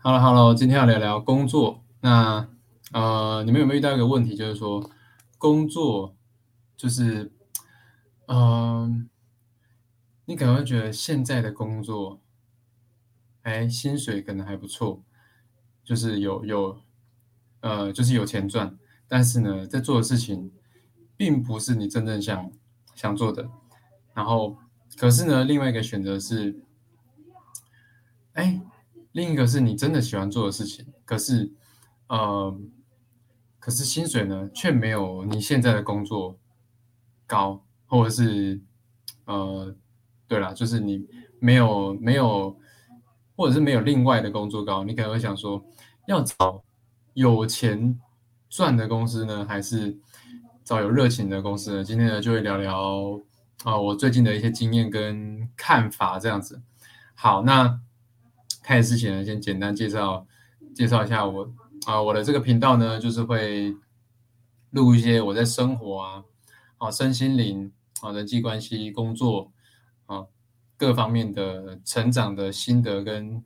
Hello，Hello，今天要聊聊工作。那呃，你们有没有遇到一个问题，就是说工作就是嗯，你可能会觉得现在的工作，哎，薪水可能还不错，就是有有呃，就是有钱赚，但是呢，在做的事情并不是你真正想想做的。然后，可是呢，另外一个选择是，哎。另一个是你真的喜欢做的事情，可是，呃，可是薪水呢却没有你现在的工作高，或者是，呃，对了，就是你没有没有，或者是没有另外的工作高，你可能会想说，要找有钱赚的公司呢，还是找有热情的公司呢？今天呢就会聊聊啊，我最近的一些经验跟看法这样子。好，那。开始之前呢，先简单介绍介绍一下我啊，我的这个频道呢，就是会录一些我在生活啊、啊身心灵啊、人际关系、工作啊各方面的成长的心得跟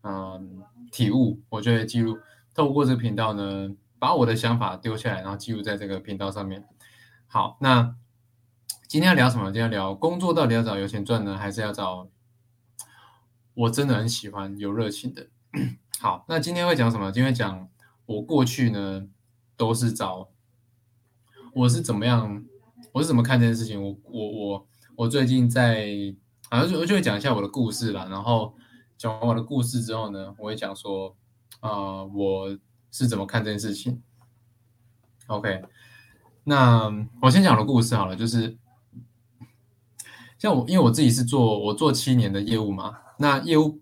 嗯体悟，我就会记录。透过这个频道呢，把我的想法丢下来，然后记录在这个频道上面。好，那今天要聊什么？今天要聊工作到底要找有钱赚呢，还是要找？我真的很喜欢有热情的。好，那今天会讲什么？今天讲我过去呢，都是找我是怎么样，我是怎么看这件事情。我我我我最近在，好就我就会讲一下我的故事啦。然后讲完我的故事之后呢，我会讲说，啊，我是怎么看这件事情。OK，那我先讲我的故事好了，就是像我，因为我自己是做我做七年的业务嘛。那业务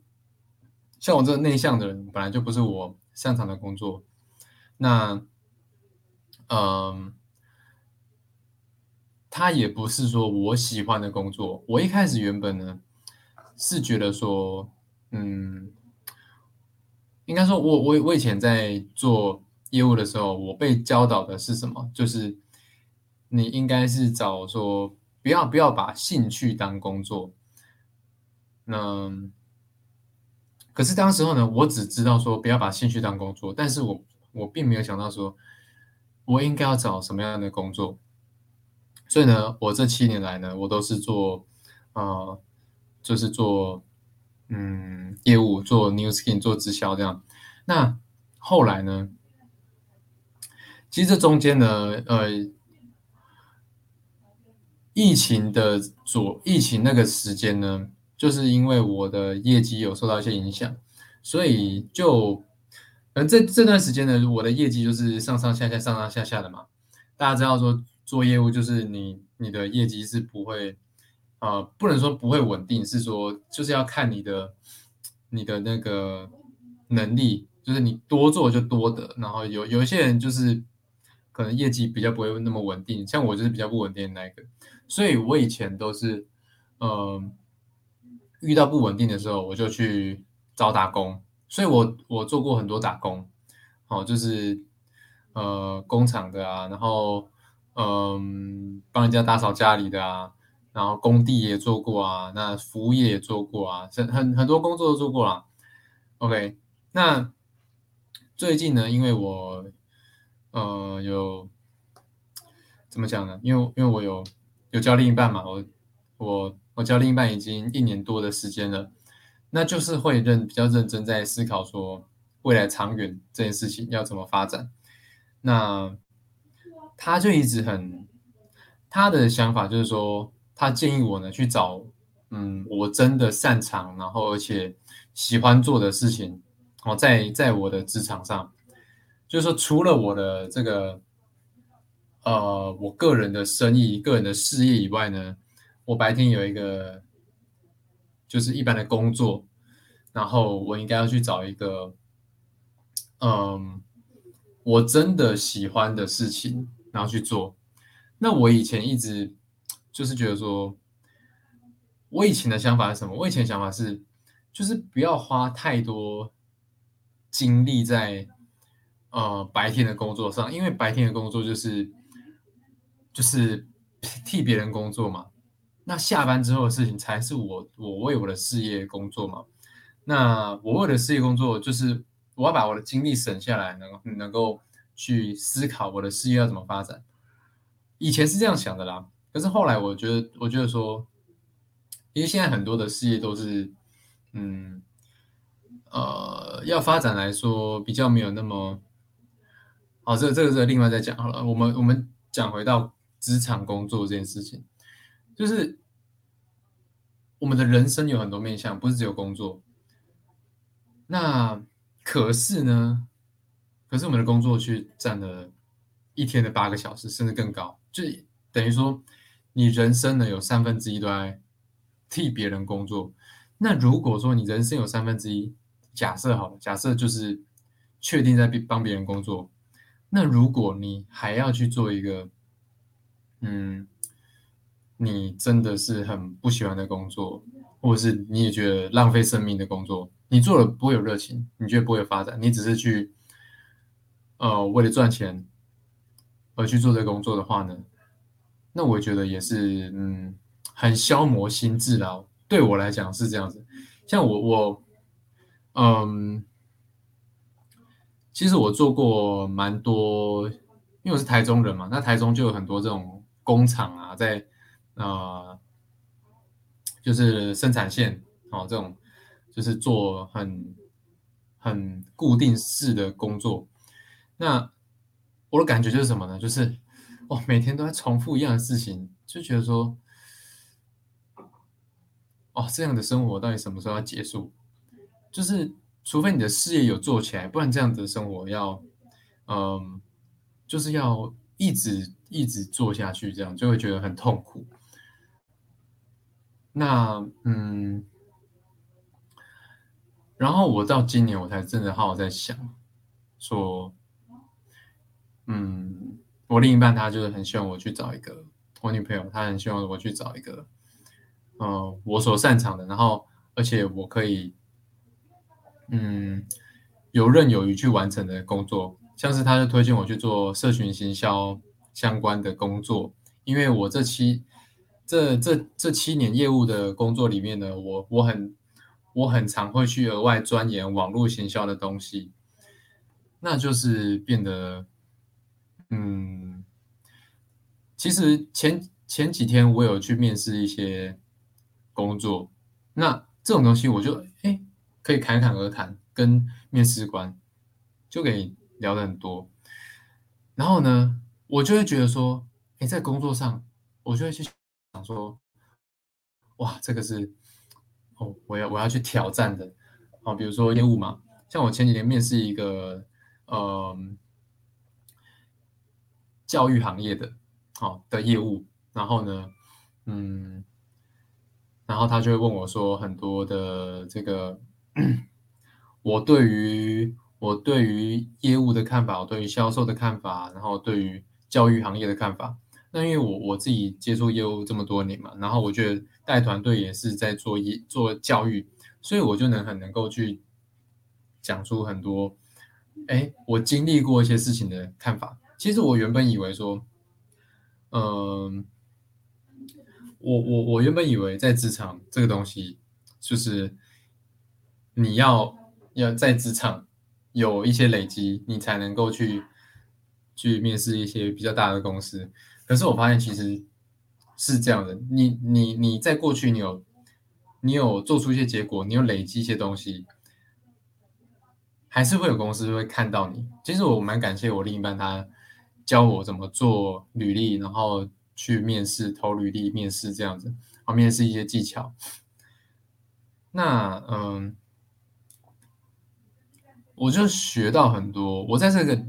像我这内向的人，本来就不是我擅长的工作。那，嗯，他也不是说我喜欢的工作。我一开始原本呢是觉得说，嗯，应该说我我我以前在做业务的时候，我被教导的是什么？就是你应该是找说，不要不要把兴趣当工作。那可是当时候呢，我只知道说不要把兴趣当工作，但是我我并没有想到说，我应该要找什么样的工作。所以呢，我这七年来呢，我都是做，呃，就是做，嗯，业务，做 new skin，做直销这样。那后来呢，其实这中间呢，呃，疫情的左，疫情那个时间呢。就是因为我的业绩有受到一些影响，所以就，而，这这段时间呢，我的业绩就是上上下下、上上下下的嘛。大家知道说做业务就是你你的业绩是不会，呃，不能说不会稳定，是说就是要看你的你的那个能力，就是你多做就多得。然后有有一些人就是可能业绩比较不会那么稳定，像我就是比较不稳定的那一个，所以我以前都是，嗯。遇到不稳定的时候，我就去找打工，所以我我做过很多打工，哦，就是呃工厂的啊，然后嗯帮人家打扫家里的啊，然后工地也做过啊，那服务业也做过啊，很很很多工作都做过了。OK，那最近呢，因为我呃有怎么讲呢？因为因为我有有交另一半嘛，我我。我交另一半已经一年多的时间了，那就是会认比较认真在思考说未来长远这件事情要怎么发展。那他就一直很他的想法就是说，他建议我呢去找嗯我真的擅长，然后而且喜欢做的事情哦，在在我的职场上，就是说除了我的这个呃我个人的生意、个人的事业以外呢。我白天有一个就是一般的工作，然后我应该要去找一个，嗯，我真的喜欢的事情，然后去做。那我以前一直就是觉得说，我以前的想法是什么？我以前想法是，就是不要花太多精力在呃白天的工作上，因为白天的工作就是就是替别人工作嘛。那下班之后的事情才是我我为我的事业工作嘛？那我为了事业工作，就是我要把我的精力省下来，能能够去思考我的事业要怎么发展。以前是这样想的啦，可是后来我觉得，我觉得说，因为现在很多的事业都是，嗯，呃，要发展来说比较没有那么，好，这这个这个另外再讲好了。我们我们讲回到职场工作这件事情，就是我们的人生有很多面向，不是只有工作。那可是呢？可是我们的工作却占了一天的八个小时，甚至更高，就等于说你人生呢有三分之一都在替别人工作。那如果说你人生有三分之一，假设好了，假设就是确定在帮别人工作，那如果你还要去做一个，嗯，你真的是很不喜欢的工作，或者是你也觉得浪费生命的工作。你做了不会有热情，你觉得不会有发展，你只是去，呃，为了赚钱而去做这个工作的话呢，那我觉得也是，嗯，很消磨心智啦。对我来讲是这样子。像我，我，嗯，其实我做过蛮多，因为我是台中人嘛，那台中就有很多这种工厂啊，在，呃，就是生产线哦这种。就是做很很固定式的工作，那我的感觉就是什么呢？就是哦，每天都在重复一样的事情，就觉得说，哦，这样的生活到底什么时候要结束？就是除非你的事业有做起来，不然这样子的生活要，嗯，就是要一直一直做下去，这样就会觉得很痛苦。那嗯。然后我到今年我才真的好好在想，说，嗯，我另一半他就是很希望我去找一个我女朋友，他很希望我去找一个，嗯，我所擅长的，然后而且我可以，嗯，游刃有余去完成的工作，像是他就推荐我去做社群行销相关的工作，因为我这七这这这七年业务的工作里面呢，我我很。我很常会去额外钻研网络行销的东西，那就是变得，嗯，其实前前几天我有去面试一些工作，那这种东西我就哎可以侃侃而谈，跟面试官就可以聊的很多，然后呢，我就会觉得说，哎，在工作上，我就会去想说，哇，这个是。哦，我要我要去挑战的，哦，比如说业务嘛，像我前几天面试一个，呃，教育行业的，好，的业务，然后呢，嗯，然后他就会问我说很多的这个，我对于我对于业务的看法，我对于销售的看法，然后对于教育行业的看法。那因为我我自己接触业务这么多年嘛，然后我觉得带团队也是在做一做教育，所以我就能很能够去讲出很多，哎，我经历过一些事情的看法。其实我原本以为说，嗯，我我我原本以为在职场这个东西，就是你要要在职场有一些累积，你才能够去去面试一些比较大的公司。可是我发现其实是这样的，你你你在过去你有你有做出一些结果，你有累积一些东西，还是会有公司会看到你。其实我蛮感谢我另一半，他教我怎么做履历，然后去面试、投履历、面试这样子，啊，面试一些技巧。那嗯，我就学到很多。我在这个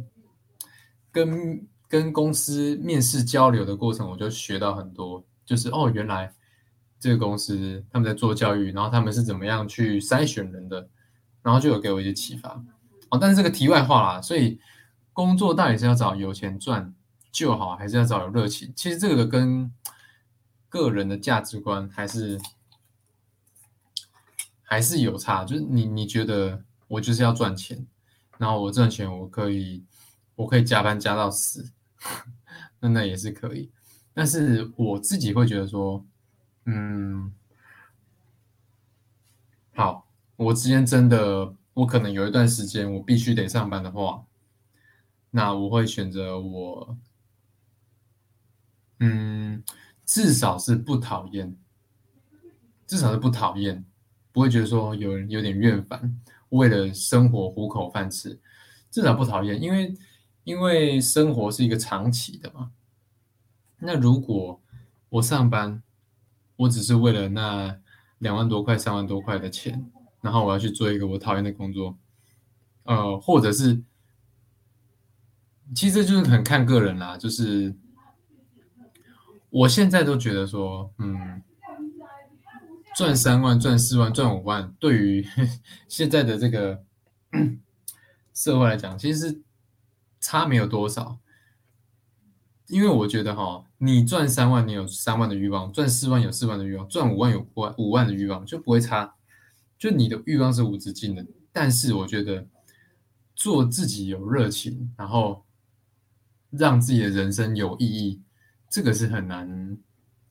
跟。跟公司面试交流的过程，我就学到很多，就是哦，原来这个公司他们在做教育，然后他们是怎么样去筛选人的，然后就有给我一些启发。哦，但是这个题外话啦，所以工作到底是要找有钱赚就好，还是要找有热情？其实这个跟个人的价值观还是还是有差。就是你你觉得我就是要赚钱，然后我赚钱我可以我可以加班加到死。那那也是可以，但是我自己会觉得说，嗯，好，我之间真的，我可能有一段时间我必须得上班的话，那我会选择我，嗯，至少是不讨厌，至少是不讨厌，不会觉得说有人有点厌烦，为了生活糊口饭吃，至少不讨厌，因为因为生活是一个长期的嘛。那如果我上班，我只是为了那两万多块、三万多块的钱。然后我要去做一个我讨厌的工作，呃，或者是，其实就是很看个人啦。就是我现在都觉得说，嗯，赚三万、赚四万、赚五万，对于 现在的这个 社会来讲，其实差没有多少。因为我觉得哈，你赚三万，你有三万的欲望；赚四万有四万的欲望；赚五万有五万五万的欲望，就不会差。就你的欲望是无止境的，但是我觉得做自己有热情，然后让自己的人生有意义，这个是很难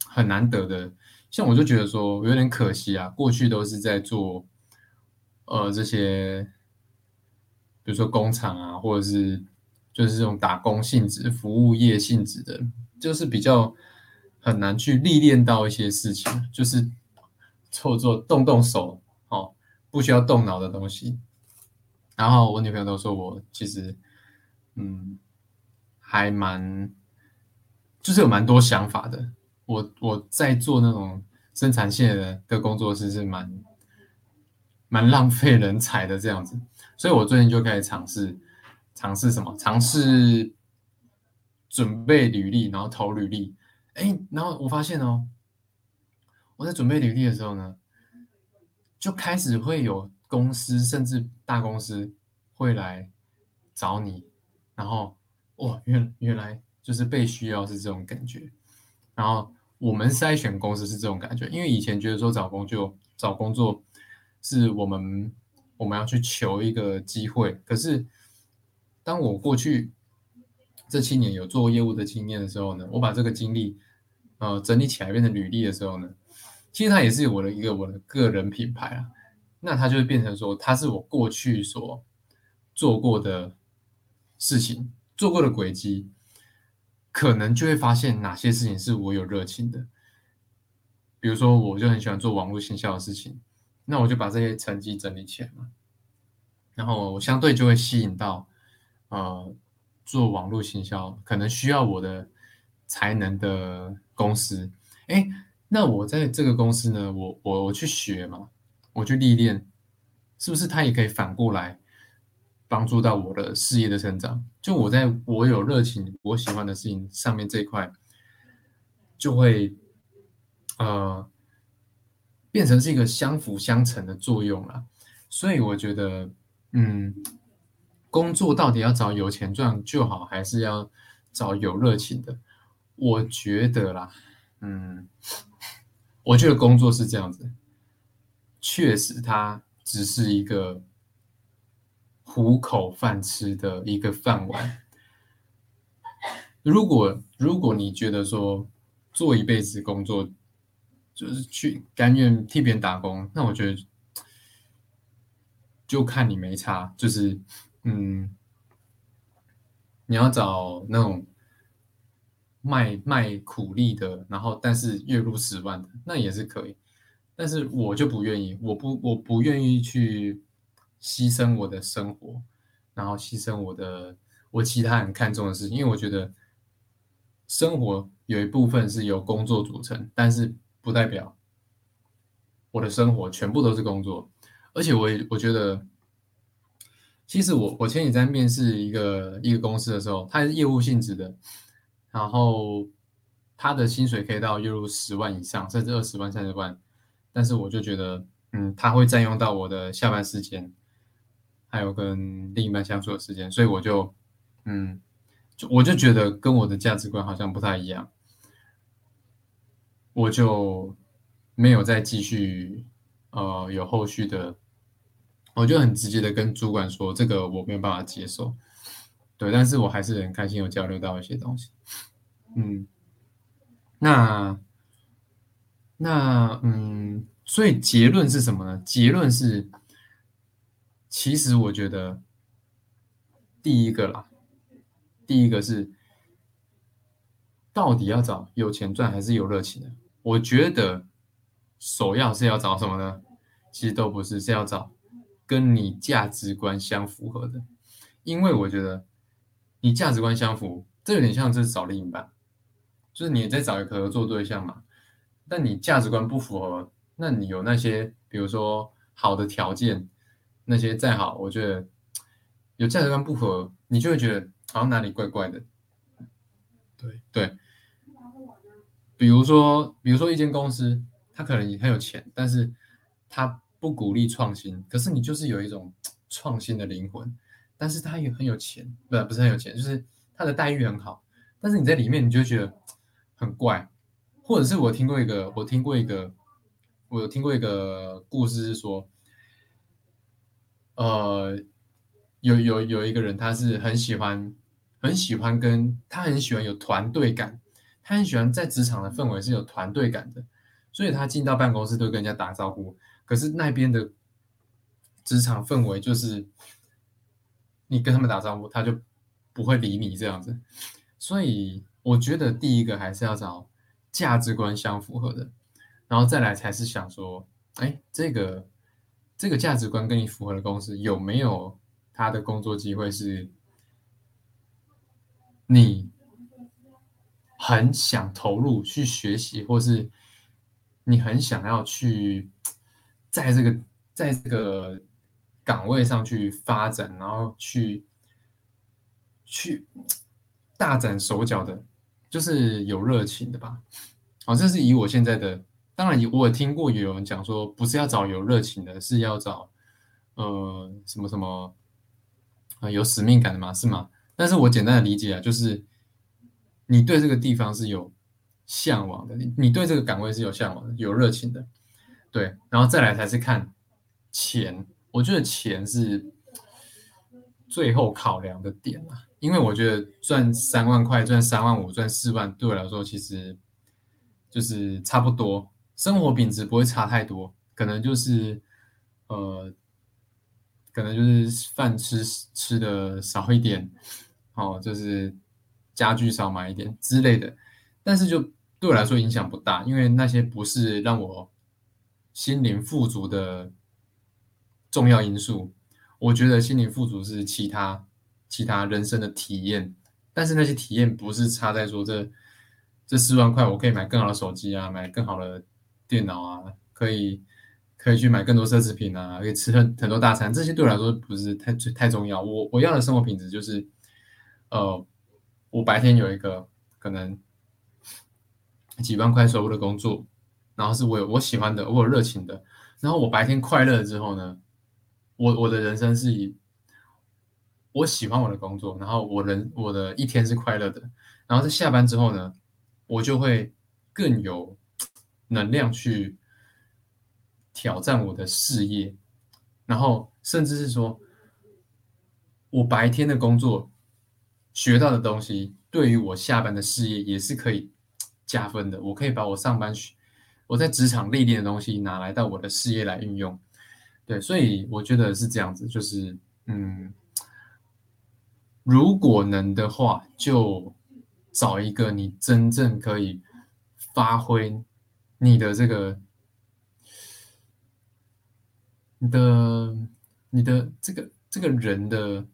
很难得的。像我就觉得说有点可惜啊，过去都是在做呃这些，比如说工厂啊，或者是就是这种打工性质、服务业性质的，就是比较很难去历练到一些事情，就是做做动动手哦。不需要动脑的东西，然后我女朋友都说我其实，嗯，还蛮，就是有蛮多想法的。我我在做那种生产线的的工作室是蛮蛮浪费人才的这样子，所以我最近就开始尝试尝试什么，尝试准备履历，然后投履历。哎，然后我发现哦，我在准备履历的时候呢。就开始会有公司，甚至大公司会来找你，然后哇，原原来就是被需要是这种感觉。然后我们筛选公司是这种感觉，因为以前觉得说找工作找工作是我们我们要去求一个机会，可是当我过去这七年有做业务的经验的时候呢，我把这个经历呃整理起来变成履历的时候呢。其实它也是我的一个我的个人品牌啊，那它就会变成说，它是我过去所做过的事情，做过的轨迹，可能就会发现哪些事情是我有热情的。比如说，我就很喜欢做网络行销的事情，那我就把这些成绩整理起来嘛，然后我相对就会吸引到呃做网络行销可能需要我的才能的公司，哎。那我在这个公司呢，我我我去学嘛，我去历练，是不是他也可以反过来帮助到我的事业的成长？就我在我有热情、我喜欢的事情上面这一块，就会呃变成是一个相辅相成的作用了。所以我觉得，嗯，工作到底要找有钱赚就好，还是要找有热情的？我觉得啦，嗯。我觉得工作是这样子，确实，它只是一个糊口饭吃的一个饭碗。如果如果你觉得说做一辈子工作就是去甘愿替别人打工，那我觉得就看你没差，就是嗯，你要找那种。卖卖苦力的，然后但是月入十万的，那也是可以。但是我就不愿意，我不我不愿意去牺牲我的生活，然后牺牲我的我其他很看重的事情，因为我觉得生活有一部分是由工作组成，但是不代表我的生活全部都是工作。而且我也我觉得，其实我我前几天面试一个一个公司的时候，它是业务性质的。然后他的薪水可以到月入十万以上，甚至二十万、三十万，但是我就觉得，嗯，他会占用到我的下班时间，还有跟另一半相处的时间，所以我就，嗯，就我就觉得跟我的价值观好像不太一样，我就没有再继续，呃，有后续的，我就很直接的跟主管说，这个我没有办法接受。对，但是我还是很开心，有交流到一些东西。嗯，那那嗯，所以结论是什么呢？结论是其实我觉得第一个啦，第一个是到底要找有钱赚还是有热情的？我觉得首要是要找什么呢？其实都不是，是要找跟你价值观相符合的。因为我觉得你价值观相符，这有点像是找另一半，就是你在找一个合作对象嘛。但你价值观不符合，那你有那些比如说好的条件，那些再好，我觉得有价值观不合，你就会觉得好像哪里怪怪的。对对，比如说，比如说一间公司，它可能很有钱，但是它不鼓励创新，可是你就是有一种创新的灵魂。但是它也很有钱，不不是很有钱，就是它的待遇很好。但是你在里面，你就觉得很怪。或者是我听过一个，我听过一个，我有听过一个故事是说，呃，有有有一个人，他是很喜欢，很喜欢跟他很喜欢有团队感，他很喜欢在职场的氛围是有团队感的，所以他进到办公室都跟人家打招呼。可是那边的职场氛围就是。你跟他们打招呼，他就不会理你这样子，所以我觉得第一个还是要找价值观相符合的，然后再来才是想说，哎，这个这个价值观跟你符合的公司有没有他的工作机会是你很想投入去学习，或是你很想要去在这个在这个。岗位上去发展，然后去去大展手脚的，就是有热情的吧。好，这是以我现在的，当然我听过有人讲说，不是要找有热情的，是要找呃什么什么啊有使命感的嘛，是吗？但是我简单的理解啊，就是你对这个地方是有向往的，你你对这个岗位是有向往的，有热情的，对，然后再来才是看钱。我觉得钱是最后考量的点啊，因为我觉得赚三万块、赚三万五、赚四万，对我来说其实就是差不多，生活品质不会差太多，可能就是呃，可能就是饭吃吃的少一点，哦，就是家具少买一点之类的，但是就对我来说影响不大，因为那些不是让我心灵富足的。重要因素，我觉得心灵富足是其他其他人生的体验，但是那些体验不是差在说这这四万块我可以买更好的手机啊，买更好的电脑啊，可以可以去买更多奢侈品啊，可以吃很很多大餐，这些对我来说不是太太重要。我我要的生活品质就是，呃，我白天有一个可能几万块收入的工作，然后是我有我喜欢的，我有热情的，然后我白天快乐之后呢？我我的人生是以我喜欢我的工作，然后我人我的一天是快乐的，然后在下班之后呢，我就会更有能量去挑战我的事业，然后甚至是说，我白天的工作学到的东西，对于我下班的事业也是可以加分的。我可以把我上班学我在职场历练的东西拿来到我的事业来运用。对，所以我觉得是这样子，就是嗯，如果能的话，就找一个你真正可以发挥你的这个你的你的这个这个人的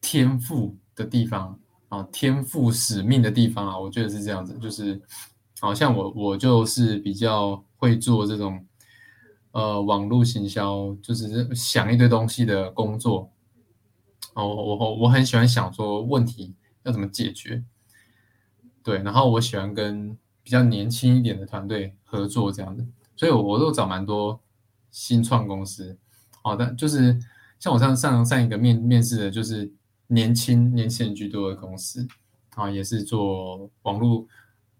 天赋的地方啊，天赋使命的地方啊，我觉得是这样子，就是好像我我就是比较会做这种。呃，网络行销就是想一堆东西的工作。哦，我我我很喜欢想说问题要怎么解决。对，然后我喜欢跟比较年轻一点的团队合作这样子，所以我我都找蛮多新创公司。好的，就是像我上上上一个面面试的，就是年轻年轻人居多的公司，啊，也是做网络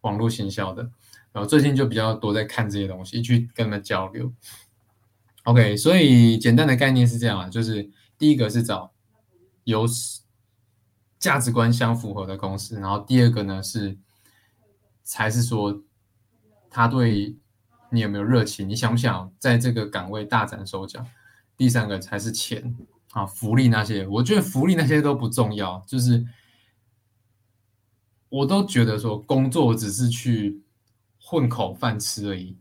网络行销的。然后最近就比较多在看这些东西，去跟他们交流。OK，所以简单的概念是这样啊，就是第一个是找有价值观相符合的公司，然后第二个呢是才是说他对你有没有热情，你想不想在这个岗位大展手脚？第三个才是钱啊，福利那些，我觉得福利那些都不重要，就是我都觉得说工作只是去混口饭吃而已，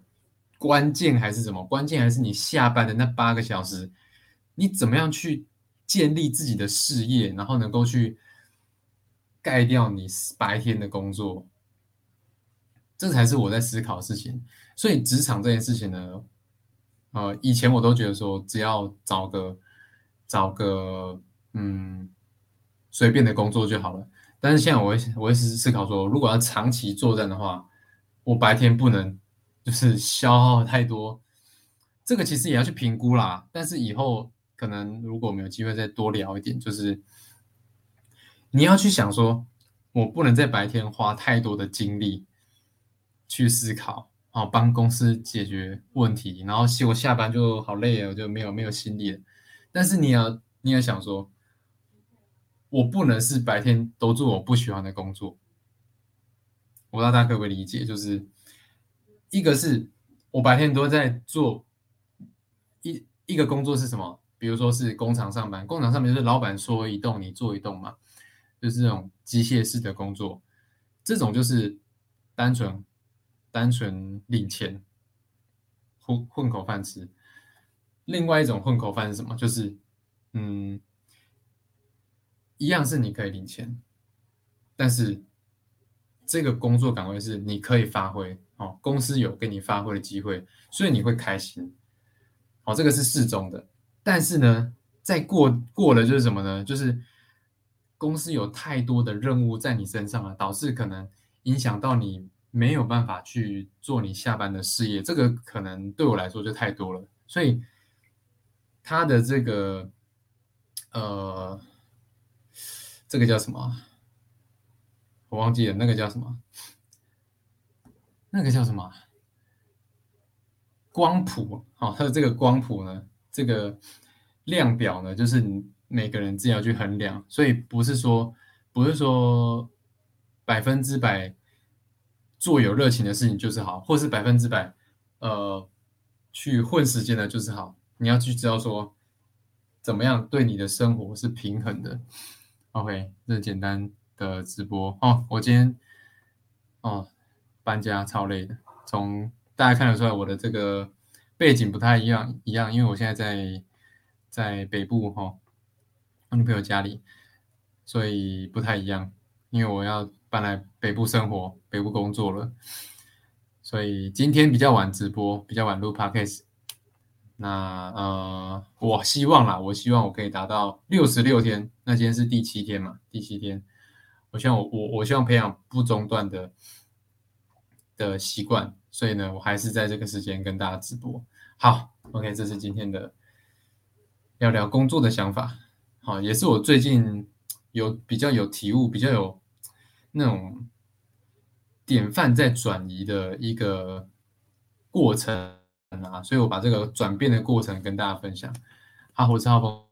关键还是什么？关键还是你下班的那八个小时，你怎么样去建立自己的事业，然后能够去盖掉你白天的工作，这才是我在思考的事情。所以职场这件事情呢？呃，以前我都觉得说，只要找个找个嗯随便的工作就好了。但是现在我会我会思思考说，如果要长期作战的话，我白天不能就是消耗太多。这个其实也要去评估啦。但是以后可能如果我们有机会再多聊一点，就是你要去想说，我不能在白天花太多的精力去思考。哦，帮公司解决问题，然后我下班就好累了，我就没有没有心力了。但是你要你要想说，我不能是白天都做我不喜欢的工作。我不知道大家可不可以理解，就是一个是我白天都在做一一个工作是什么？比如说是工厂上班，工厂上面就是老板说一动你做一动嘛，就是这种机械式的工作，这种就是单纯。单纯领钱混混口饭吃，另外一种混口饭是什么？就是嗯，一样是你可以领钱，但是这个工作岗位是你可以发挥哦，公司有给你发挥的机会，所以你会开心。哦，这个是适中的，但是呢，在过过了就是什么呢？就是公司有太多的任务在你身上了，导致可能影响到你。没有办法去做你下班的事业，这个可能对我来说就太多了。所以他的这个呃，这个叫什么？我忘记了，那个叫什么？那个叫什么？光谱哦，它的这个光谱呢，这个量表呢，就是你每个人自己要去衡量。所以不是说不是说百分之百。做有热情的事情就是好，或是百分之百，呃，去混时间的就是好。你要去知道说，怎么样对你的生活是平衡的。OK，这简单的直播哦。我今天哦搬家超累的，从大家看得出来我的这个背景不太一样一样，因为我现在在在北部哈，我女朋友家里，所以不太一样，因为我要。搬来北部生活，北部工作了，所以今天比较晚直播，比较晚录 podcast。那呃，我希望啦，我希望我可以达到六十六天。那今天是第七天嘛？第七天，我希望我我我希望培养不中断的的习惯。所以呢，我还是在这个时间跟大家直播。好，OK，这是今天的聊聊工作的想法。好，也是我最近有比较有体悟，比较有。那种典范在转移的一个过程啊，所以我把这个转变的过程跟大家分享。好，我是浩峰。